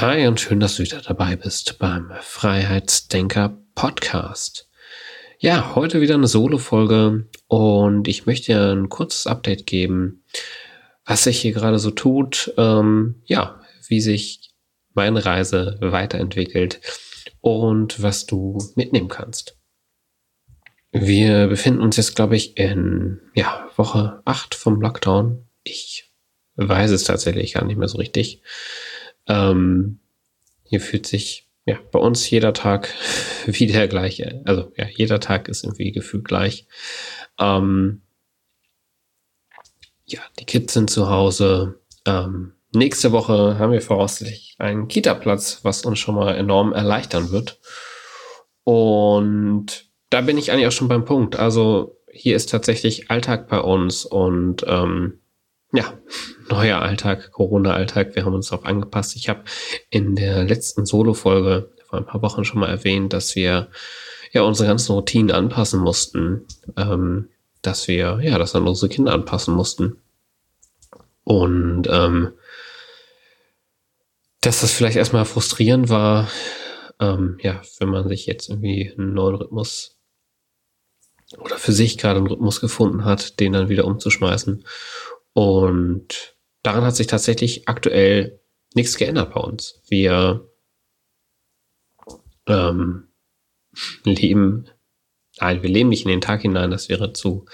Hi und schön, dass du wieder dabei bist beim Freiheitsdenker Podcast. Ja, heute wieder eine Solo-Folge und ich möchte dir ein kurzes Update geben, was sich hier gerade so tut, ähm, ja, wie sich meine Reise weiterentwickelt und was du mitnehmen kannst. Wir befinden uns jetzt, glaube ich, in ja, Woche 8 vom Lockdown. Ich weiß es tatsächlich gar nicht mehr so richtig. Ähm, hier fühlt sich ja bei uns jeder Tag wie der gleiche. Also ja, jeder Tag ist irgendwie gefühlt gleich. Ähm, ja, die Kids sind zu Hause. Ähm, nächste Woche haben wir voraussichtlich einen Kita-Platz, was uns schon mal enorm erleichtern wird. Und da bin ich eigentlich auch schon beim Punkt. Also hier ist tatsächlich Alltag bei uns und ähm, ja, neuer Alltag, Corona-Alltag. Wir haben uns darauf angepasst. Ich habe in der letzten Solo-Folge vor ein paar Wochen schon mal erwähnt, dass wir ja unsere ganzen Routinen anpassen mussten, ähm, dass wir ja das an unsere Kinder anpassen mussten und ähm, dass das vielleicht erstmal frustrierend war, ähm, ja, wenn man sich jetzt irgendwie einen neuen Rhythmus oder für sich gerade einen Rhythmus gefunden hat, den dann wieder umzuschmeißen und daran hat sich tatsächlich aktuell nichts geändert bei uns. Wir ähm, leben, nein, wir leben nicht in den Tag hinein, das wäre zu,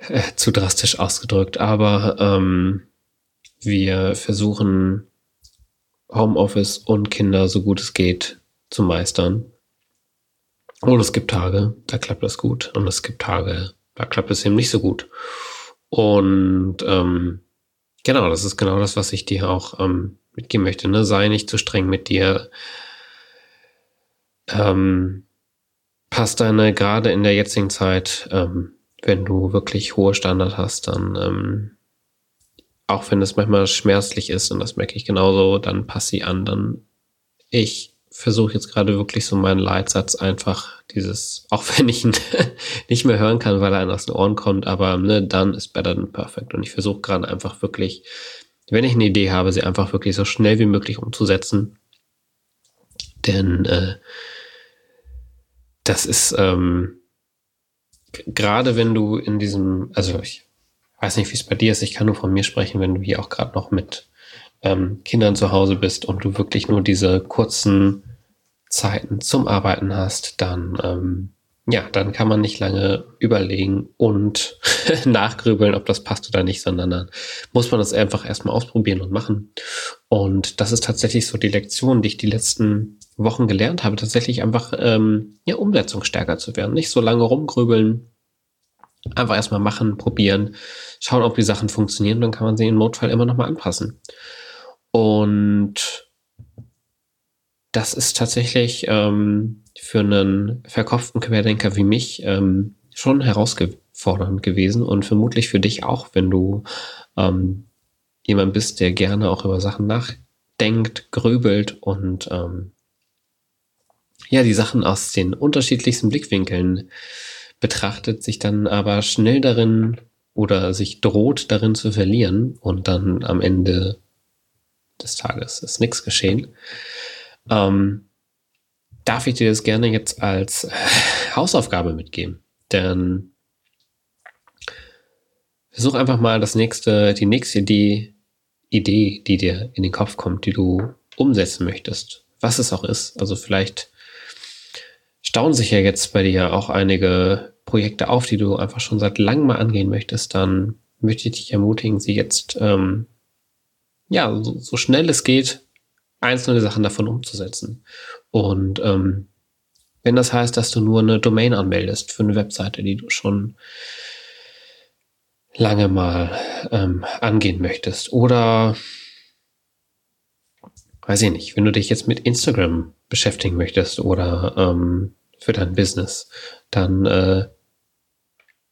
äh, zu drastisch ausgedrückt, aber ähm, wir versuchen Homeoffice und Kinder so gut es geht zu meistern. Und es gibt Tage, da klappt das gut. Und es gibt Tage, da klappt es eben nicht so gut. Und ähm, genau, das ist genau das, was ich dir auch ähm, mitgeben möchte. Ne? Sei nicht zu streng mit dir. Ähm, pass deine, gerade in der jetzigen Zeit, ähm, wenn du wirklich hohe Standard hast, dann, ähm, auch wenn es manchmal schmerzlich ist, und das merke ich genauso, dann pass sie an. Dann ich versuche jetzt gerade wirklich so meinen Leitsatz einfach dieses, auch wenn ich ihn nicht mehr hören kann, weil er einem aus den Ohren kommt, aber ne, dann ist better than perfect. Und ich versuche gerade einfach wirklich, wenn ich eine Idee habe, sie einfach wirklich so schnell wie möglich umzusetzen. Denn äh, das ist ähm, gerade wenn du in diesem, also ich weiß nicht, wie es bei dir ist, ich kann nur von mir sprechen, wenn du hier auch gerade noch mit ähm, Kindern zu Hause bist und du wirklich nur diese kurzen Zeiten zum Arbeiten hast, dann ähm, ja, dann kann man nicht lange überlegen und nachgrübeln, ob das passt oder nicht, sondern dann muss man das einfach erstmal ausprobieren und machen. Und das ist tatsächlich so die Lektion, die ich die letzten Wochen gelernt habe, tatsächlich einfach ähm, ja, umsetzungsstärker zu werden. Nicht so lange rumgrübeln, einfach erstmal machen, probieren, schauen, ob die Sachen funktionieren, dann kann man sie im Notfall immer nochmal anpassen. Und das ist tatsächlich ähm, für einen verkopften Querdenker wie mich ähm, schon herausfordernd gewesen und vermutlich für dich auch, wenn du ähm, jemand bist, der gerne auch über Sachen nachdenkt, grübelt und ähm, ja, die Sachen aus den unterschiedlichsten Blickwinkeln betrachtet, sich dann aber schnell darin oder sich droht darin zu verlieren und dann am Ende des Tages ist nichts geschehen ähm, darf ich dir das gerne jetzt als Hausaufgabe mitgeben. Denn versuch einfach mal das nächste, die nächste Idee, Idee, die dir in den Kopf kommt, die du umsetzen möchtest. Was es auch ist. Also vielleicht staunen sich ja jetzt bei dir auch einige Projekte auf, die du einfach schon seit langem mal angehen möchtest. Dann möchte ich dich ermutigen, sie jetzt ähm, ja so, so schnell es geht einzelne Sachen davon umzusetzen. Und ähm, wenn das heißt, dass du nur eine Domain anmeldest für eine Webseite, die du schon lange mal ähm, angehen möchtest, oder weiß ich nicht, wenn du dich jetzt mit Instagram beschäftigen möchtest oder ähm, für dein Business, dann äh,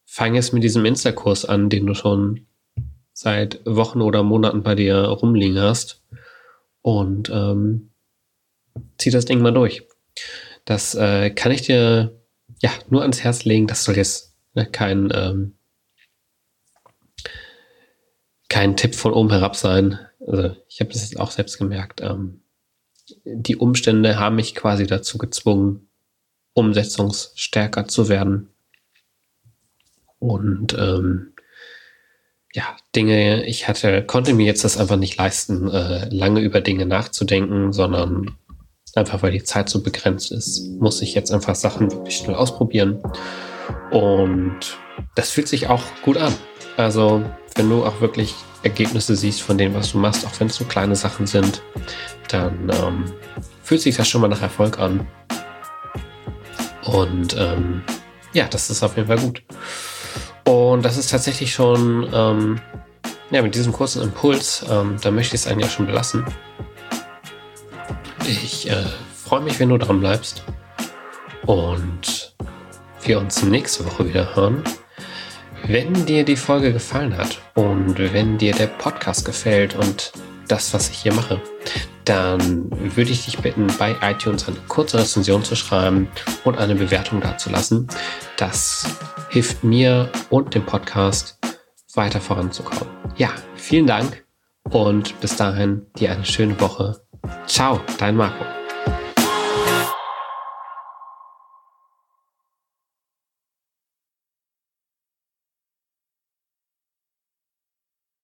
fang es mit diesem Insta-Kurs an, den du schon seit Wochen oder Monaten bei dir rumliegen hast und ähm, zieh das Ding mal durch. Das äh, kann ich dir ja nur ans Herz legen. Das soll jetzt ne, kein ähm, kein Tipp von oben herab sein. Also ich habe das auch selbst gemerkt. Ähm, die Umstände haben mich quasi dazu gezwungen, umsetzungsstärker zu werden. Und ähm, ja, Dinge, ich hatte, konnte mir jetzt das einfach nicht leisten, äh, lange über Dinge nachzudenken, sondern einfach weil die Zeit so begrenzt ist, muss ich jetzt einfach Sachen wirklich schnell ausprobieren. Und das fühlt sich auch gut an. Also, wenn du auch wirklich Ergebnisse siehst von dem, was du machst, auch wenn es so kleine Sachen sind, dann ähm, fühlt sich das schon mal nach Erfolg an. Und ähm, ja, das ist auf jeden Fall gut. Und das ist tatsächlich schon, ähm, ja, mit diesem kurzen Impuls, ähm, da möchte ich es eigentlich auch schon belassen. Ich äh, freue mich, wenn du dran bleibst. Und wir uns nächste Woche wieder hören. Wenn dir die Folge gefallen hat und wenn dir der Podcast gefällt und das, was ich hier mache, dann würde ich dich bitten, bei iTunes eine kurze Rezension zu schreiben und eine Bewertung dazulassen. Das hilft mir und dem Podcast weiter voranzukommen. Ja, vielen Dank und bis dahin dir eine schöne Woche. Ciao, dein Marco.